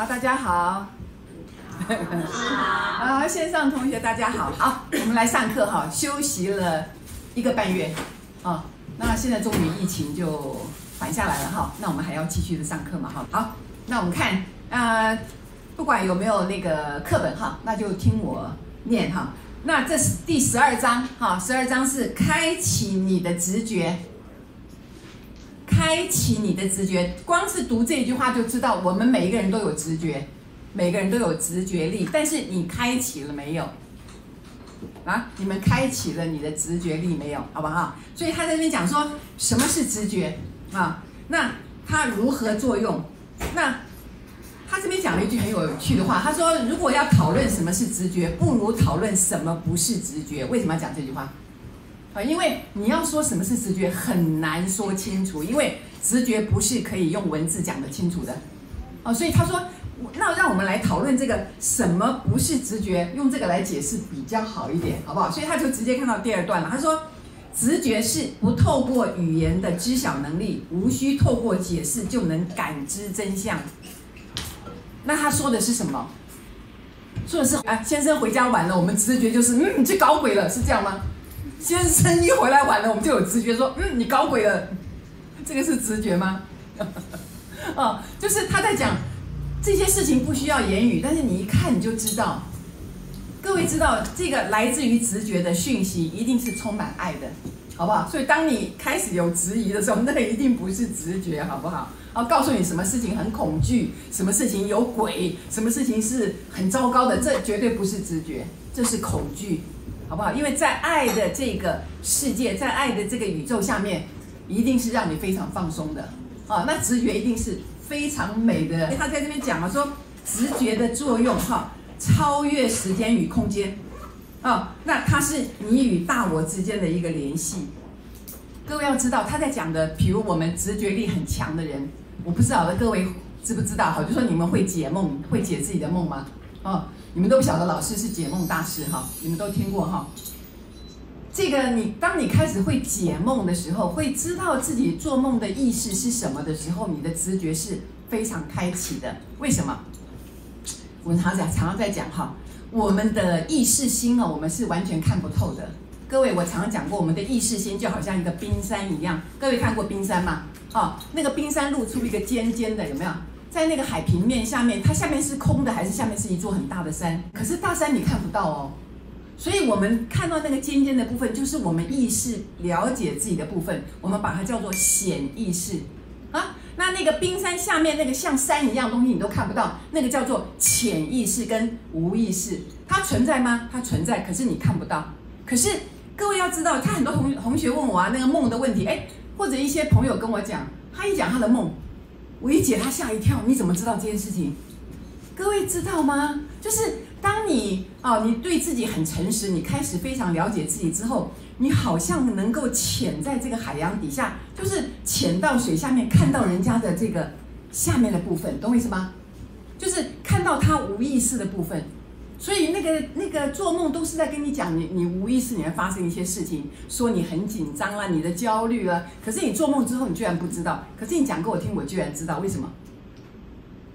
好，大家好。啊，线上同学大家好，好，我们来上课哈。休息了一个半月，啊，那现在终于疫情就缓下来了哈。那我们还要继续的上课嘛哈。好，那我们看啊，不管有没有那个课本哈，那就听我念哈。那这是第十二章哈，十二章是开启你的直觉。开启你的直觉，光是读这句话就知道，我们每一个人都有直觉，每个人都有直觉力。但是你开启了没有？啊，你们开启了你的直觉力没有？好不好？所以他在这边讲说，什么是直觉啊？那它如何作用？那他这边讲了一句很有趣的话，他说，如果要讨论什么是直觉，不如讨论什么不是直觉。为什么要讲这句话？啊，因为你要说什么是直觉，很难说清楚，因为直觉不是可以用文字讲得清楚的。哦，所以他说，那让我们来讨论这个什么不是直觉，用这个来解释比较好一点，好不好？所以他就直接看到第二段了。他说，直觉是不透过语言的知晓能力，无需透过解释就能感知真相。那他说的是什么？说的是啊，先生回家晚了，我们直觉就是嗯，你去搞鬼了，是这样吗？先生一回来晚了，我们就有直觉说，嗯，你搞鬼了，这个是直觉吗？哦，就是他在讲这些事情不需要言语，但是你一看你就知道。各位知道，这个来自于直觉的讯息一定是充满爱的，好不好？所以当你开始有质疑的时候，那一定不是直觉，好不好？啊，告诉你什么事情很恐惧，什么事情有鬼，什么事情是很糟糕的，这绝对不是直觉，这是恐惧。好不好？因为在爱的这个世界，在爱的这个宇宙下面，一定是让你非常放松的啊。那直觉一定是非常美的。他在这边讲了说，直觉的作用哈，超越时间与空间啊。那它是你与大我之间的一个联系。各位要知道，他在讲的，比如我们直觉力很强的人，我不知道的，各位知不知道？哈，就说你们会解梦，会解自己的梦吗？啊。你们都不晓得老师是解梦大师哈，你们都听过哈。这个你当你开始会解梦的时候，会知道自己做梦的意识是什么的时候，你的直觉是非常开启的。为什么？我常常讲，常常在讲哈，我们的意识心哦，我们是完全看不透的。各位，我常常讲过，我们的意识心就好像一个冰山一样。各位看过冰山吗？哦，那个冰山露出一个尖尖的，有没有？在那个海平面下面，它下面是空的，还是下面是一座很大的山？可是大山你看不到哦，所以我们看到那个尖尖的部分，就是我们意识了解自己的部分，我们把它叫做显意识啊。那那个冰山下面那个像山一样东西你都看不到，那个叫做潜意识跟无意识，它存在吗？它存在，可是你看不到。可是各位要知道，他很多同同学问我啊，那个梦的问题，哎，或者一些朋友跟我讲，他一讲他的梦。我一解，他吓一跳。你怎么知道这件事情？各位知道吗？就是当你啊，你对自己很诚实，你开始非常了解自己之后，你好像能够潜在这个海洋底下，就是潜到水下面，看到人家的这个下面的部分，懂我意思吗？就是看到他无意识的部分。所以那个那个做梦都是在跟你讲，你你无意识里面发生一些事情，说你很紧张啊，你的焦虑啊。可是你做梦之后，你居然不知道。可是你讲给我听，我居然知道。为什么？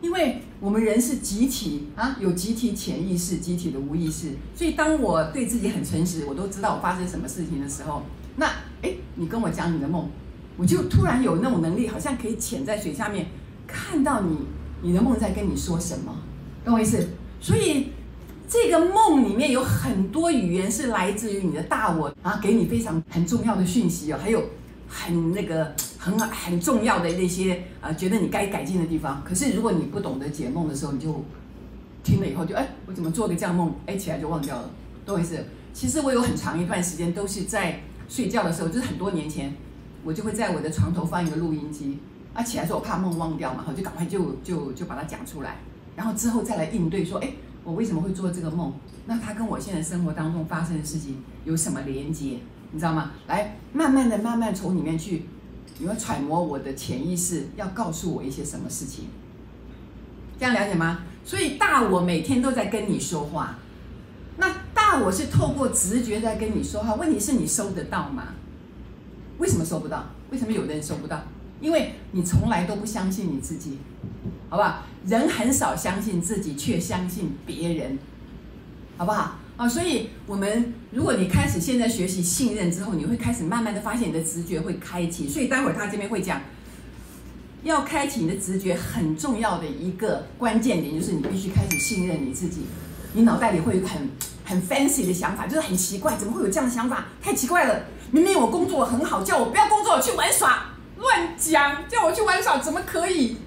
因为我们人是集体啊，有集体潜意识、集体的无意识。所以当我对自己很诚实，我都知道我发生什么事情的时候，那诶，你跟我讲你的梦，我就突然有那种能力，好像可以潜在水下面看到你，你的梦在跟你说什么，懂我意思？所以。这个梦里面有很多语言是来自于你的大我啊，给你非常很重要的讯息哦，还有很那个很很重要的那些啊，觉得你该改进的地方。可是如果你不懂得解梦的时候，你就听了以后就哎，我怎么做个这样梦？哎，起来就忘掉了，懂意思？其实我有很长一段时间都是在睡觉的时候，就是很多年前，我就会在我的床头放一个录音机，啊，起来说我怕梦忘掉嘛，我就赶快就就就把它讲出来，然后之后再来应对说，哎。我为什么会做这个梦？那它跟我现在生活当中发生的事情有什么连接？你知道吗？来，慢慢的、慢慢从里面去，你会揣摩我的潜意识要告诉我一些什么事情。这样了解吗？所以大我每天都在跟你说话。那大我是透过直觉在跟你说话，问题是你收得到吗？为什么收不到？为什么有的人收不到？因为你从来都不相信你自己。好不好？人很少相信自己，却相信别人，好不好？啊，所以我们如果你开始现在学习信任之后，你会开始慢慢的发现你的直觉会开启。所以待会儿他这边会讲，要开启你的直觉很重要的一个关键点，就是你必须开始信任你自己。你脑袋里会有很很 fancy 的想法，就是很奇怪，怎么会有这样的想法？太奇怪了！明明我工作很好，叫我不要工作，去玩耍，乱讲，叫我去玩耍，怎么可以？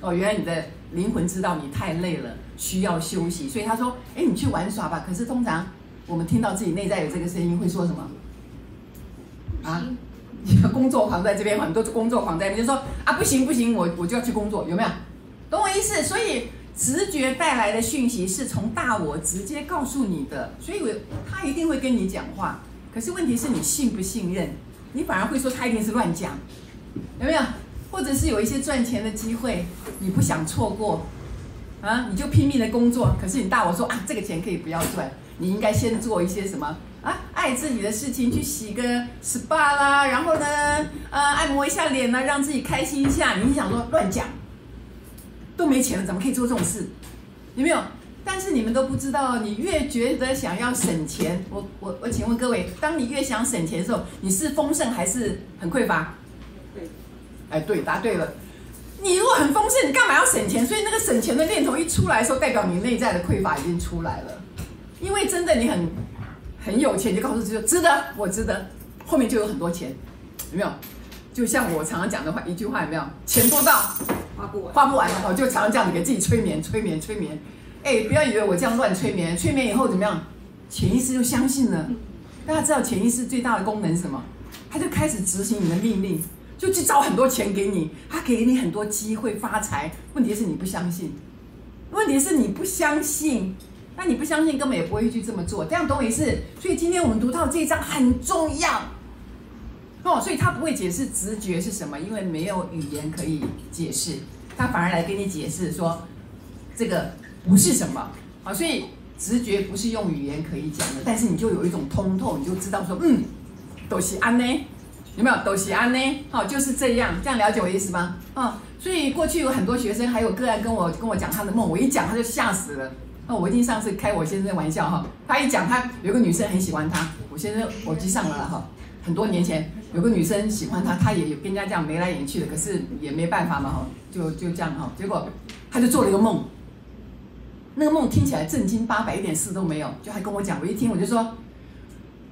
哦，原来你的。灵魂知道你太累了，需要休息，所以他说：“哎，你去玩耍吧。”可是通常我们听到自己内在有这个声音，会说什么？啊，工作狂在这边，很多工作狂在那边，就说：“啊，不行不行，我我就要去工作，有没有？懂我意思？”所以直觉带来的讯息是从大我直接告诉你的，所以我他一定会跟你讲话。可是问题是你信不信任？你反而会说他一定是乱讲，有没有？或者是有一些赚钱的机会，你不想错过，啊，你就拼命的工作。可是你大我说啊，这个钱可以不要赚，你应该先做一些什么啊，爱自己的事情，去洗个 SPA 啦，然后呢，呃，按摩一下脸呢，让自己开心一下。你想说乱讲，都没钱了，怎么可以做这种事？有没有？但是你们都不知道，你越觉得想要省钱，我我我，请问各位，当你越想省钱的时候，你是丰盛还是很匮乏？对哎，对，答对了。你如果很丰盛，你干嘛要省钱？所以那个省钱的念头一出来的时候，代表你内在的匮乏已经出来了。因为真的你很很有钱，就告诉自己值得，我值得，后面就有很多钱，有没有？就像我常常讲的话，一句话有没有？钱多到花不完，花不完哦，就常常这样子给自己催眠，催眠，催眠。哎，不要以为我这样乱催眠，催眠以后怎么样？潜意识就相信了。大家知道潜意识最大的功能是什么？它就开始执行你的命令。就去找很多钱给你，他给你很多机会发财。问题是你不相信，问题是你不相信，那你不相信根本也不会去这么做。这样懂我意思？所以今天我们读到这一章很重要哦。所以他不会解释直觉是什么，因为没有语言可以解释，他反而来给你解释说这个不是什么啊。所以直觉不是用语言可以讲的，但是你就有一种通透，你就知道说，嗯，都是安呢。有没有都西安呢？好，就是这样，这样了解我意思吗？啊，所以过去有很多学生还有个案跟我跟我讲他的梦，我一讲他就吓死了。那我一定上次开我先生的玩笑哈，他一讲他有个女生很喜欢他，我先生我记上了哈，很多年前有个女生喜欢他，他也有跟人家这样眉来眼去的，可是也没办法嘛哈，就就这样哈，结果他就做了一个梦，那个梦听起来正经八百，一点事都没有，就还跟我讲，我一听我就说。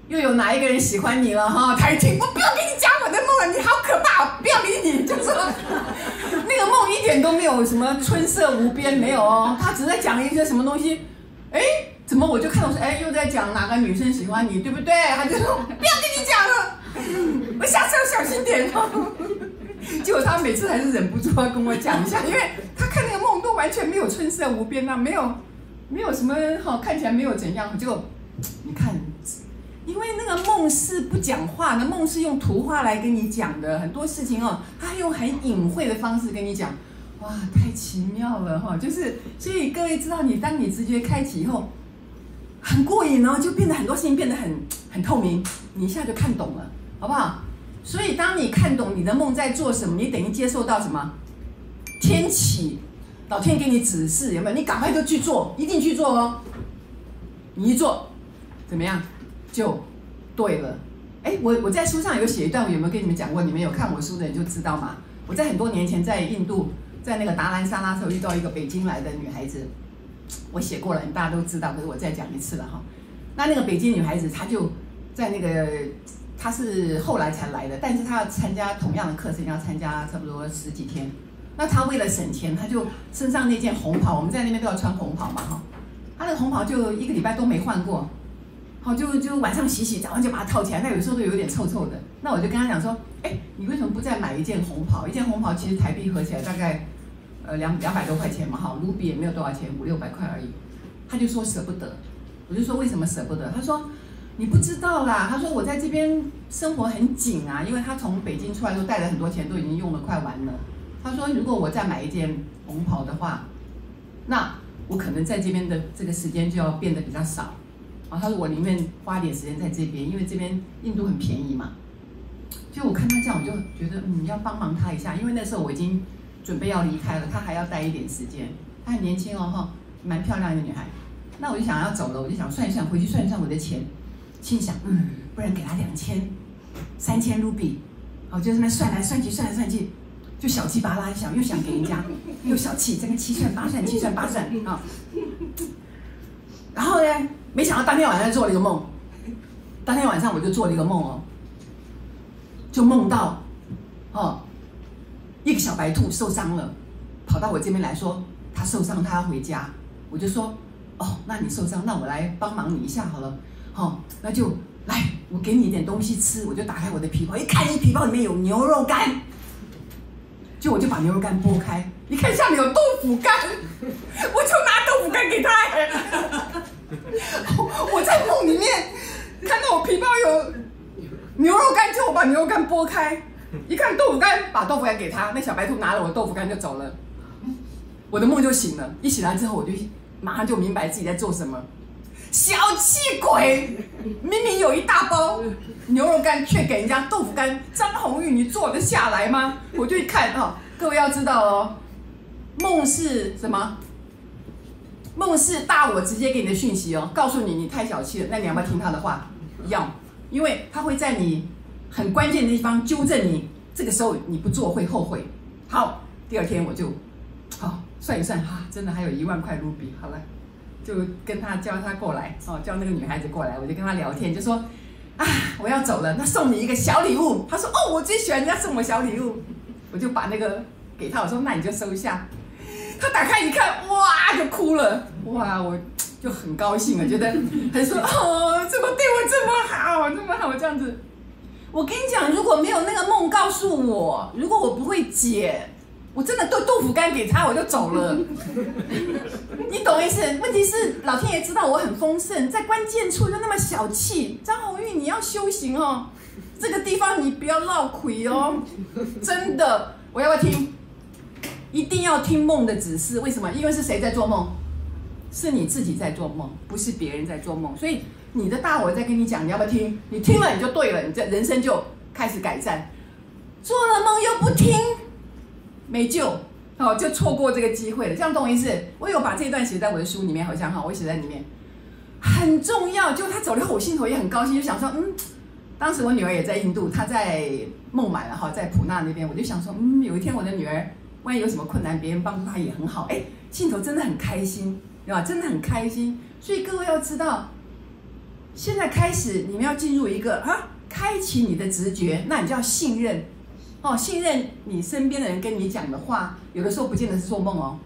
又有哪一个人喜欢你了哈？他一听，我不要跟你讲我的梦了，你好可怕，不要理你。就是 那个梦一点都没有什么春色无边，没有哦，他只在讲一些什么东西。哎，怎么我就看到说，哎，又在讲哪个女生喜欢你，对不对？他就说不要跟你讲了，我下次要小心点哦。结果他每次还是忍不住要跟我讲一下，因为他看那个梦都完全没有春色无边啊，没有，没有什么哈，看起来没有怎样。结果你看。因为那个梦是不讲话的，梦是用图画来跟你讲的，很多事情哦，他用很隐晦的方式跟你讲，哇，太奇妙了哈！就是，所以各位知道，你当你直觉开启以后，很过瘾哦，就变得很多事情变得很很透明，你一下就看懂了，好不好？所以当你看懂你的梦在做什么，你等于接受到什么？天启，老天给你指示，有没有？你赶快就去做，一定去做哦！你一做，怎么样？就对了，哎，我我在书上有写一段，我有没有跟你们讲过？你们有看我书的人就知道嘛。我在很多年前在印度，在那个达兰萨拉时候遇到一个北京来的女孩子，我写过了，大家都知道，可是我再讲一次了哈。那那个北京女孩子，她就在那个，她是后来才来的，但是她要参加同样的课程，要参加差不多十几天。那她为了省钱，她就身上那件红袍，我们在那边都要穿红袍嘛哈。她那个红袍就一个礼拜都没换过。好，就就晚上洗洗，早上就把它套起来。那有时候都有点臭臭的。那我就跟他讲说，哎，你为什么不再买一件红袍？一件红袍其实台币合起来大概，呃两两百多块钱嘛，哈，卢比也没有多少钱，五六百块而已。他就说舍不得。我就说为什么舍不得？他说你不知道啦。他说我在这边生活很紧啊，因为他从北京出来都带了很多钱，都已经用得快完了。他说如果我再买一件红袍的话，那我可能在这边的这个时间就要变得比较少。啊他说：“我宁愿花点时间在这边，因为这边印度很便宜嘛。”就我看他这样，我就觉得嗯，要帮忙他一下，因为那时候我已经准备要离开了，她还要待一点时间。她很年轻哦，哈，蛮漂亮一个女孩。那我就想要走了，我就想算一算，回去算一算我的钱，心想，嗯，不然给她两千、三千卢比，我就这么算来算去，算来算去，就小气巴拉一想，又想给人家，又小气，这个七算八算，七算八算啊。然后呢，没想到当天晚上做了一个梦，当天晚上我就做了一个梦哦，就梦到，哦，一个小白兔受伤了，跑到我这边来说，它受伤，它要回家，我就说。哦，那你受伤，那我来帮忙你一下好了，好、哦，那就来，我给你一点东西吃，我就打开我的皮包，一看，你皮包里面有牛肉干，就我就把牛肉干剥开，一看下面有豆腐干，我就拿豆腐干给他。我在梦里面看到我皮包有牛肉干，就我把牛肉干剥开，一看豆腐干，把豆腐干给他，那小白兔拿了我豆腐干就走了，我的梦就醒了，一醒来之后我就。马上就明白自己在做什么，小气鬼！明明有一大包牛肉干，却给人家豆腐干。张红玉，你做得下来吗？我就一看哦，各位要知道哦，梦是什么？梦是大我直接给你的讯息哦，告诉你你太小气了。那你要不要听他的话？要，因为他会在你很关键的地方纠正你。这个时候你不做会后悔。好，第二天我就好。算一算哈，真的还有一万块卢比。好了，就跟他叫他过来哦，叫那个女孩子过来，我就跟他聊天，就说啊，我要走了，那送你一个小礼物。他说哦，我最喜欢人家送我小礼物，我就把那个给他，我说那你就收一下。他打开一看，哇，就哭了，哇，我就很高兴了，觉得 还说哦，怎么对我这么好，这么好这样子。我跟你讲，如果没有那个梦告诉我，如果我不会解。我真的豆豆腐干给他，我就走了。你懂意思？问题是老天爷知道我很丰盛，在关键处又那么小气。张红玉，你要修行哦，这个地方你不要闹亏哦。真的，我要不要听？一定要听梦的指示。为什么？因为是谁在做梦？是你自己在做梦，不是别人在做梦。所以你的大我在跟你讲，你要不要听？你听了你就对了，你这人生就开始改善。做了梦又不听。没救，哦，就错过这个机会了。这样懂我意思？我有把这段写在我的书里面，好像哈，我写在里面，很重要。就他走了后，我心头也很高兴，就想说，嗯，当时我女儿也在印度，她在孟买了哈，在普纳那边，我就想说，嗯，有一天我的女儿万一有什么困难，别人帮助她也很好，哎，心头真的很开心，对吧？真的很开心。所以各位要知道，现在开始你们要进入一个啊，开启你的直觉，那你就要信任。哦，信任你身边的人跟你讲的话，有的时候不见得是做梦哦，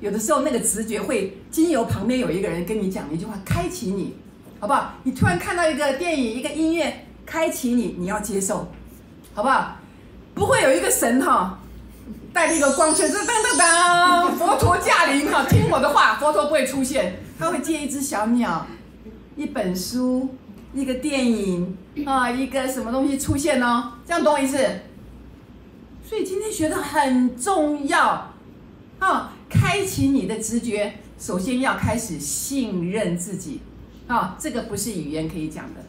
有的时候那个直觉会经由旁边有一个人跟你讲一句话，开启你，好不好？你突然看到一个电影，一个音乐，开启你，你要接受，好不好？不会有一个神哈，带着一个光圈，噔噔噔噔，佛陀驾临哈，听我的话，佛陀不会出现，他会借一只小鸟，一本书，一个电影啊，一个什么东西出现哦，这样懂我意思？所以今天学的很重要，啊，开启你的直觉，首先要开始信任自己，啊，这个不是语言可以讲的。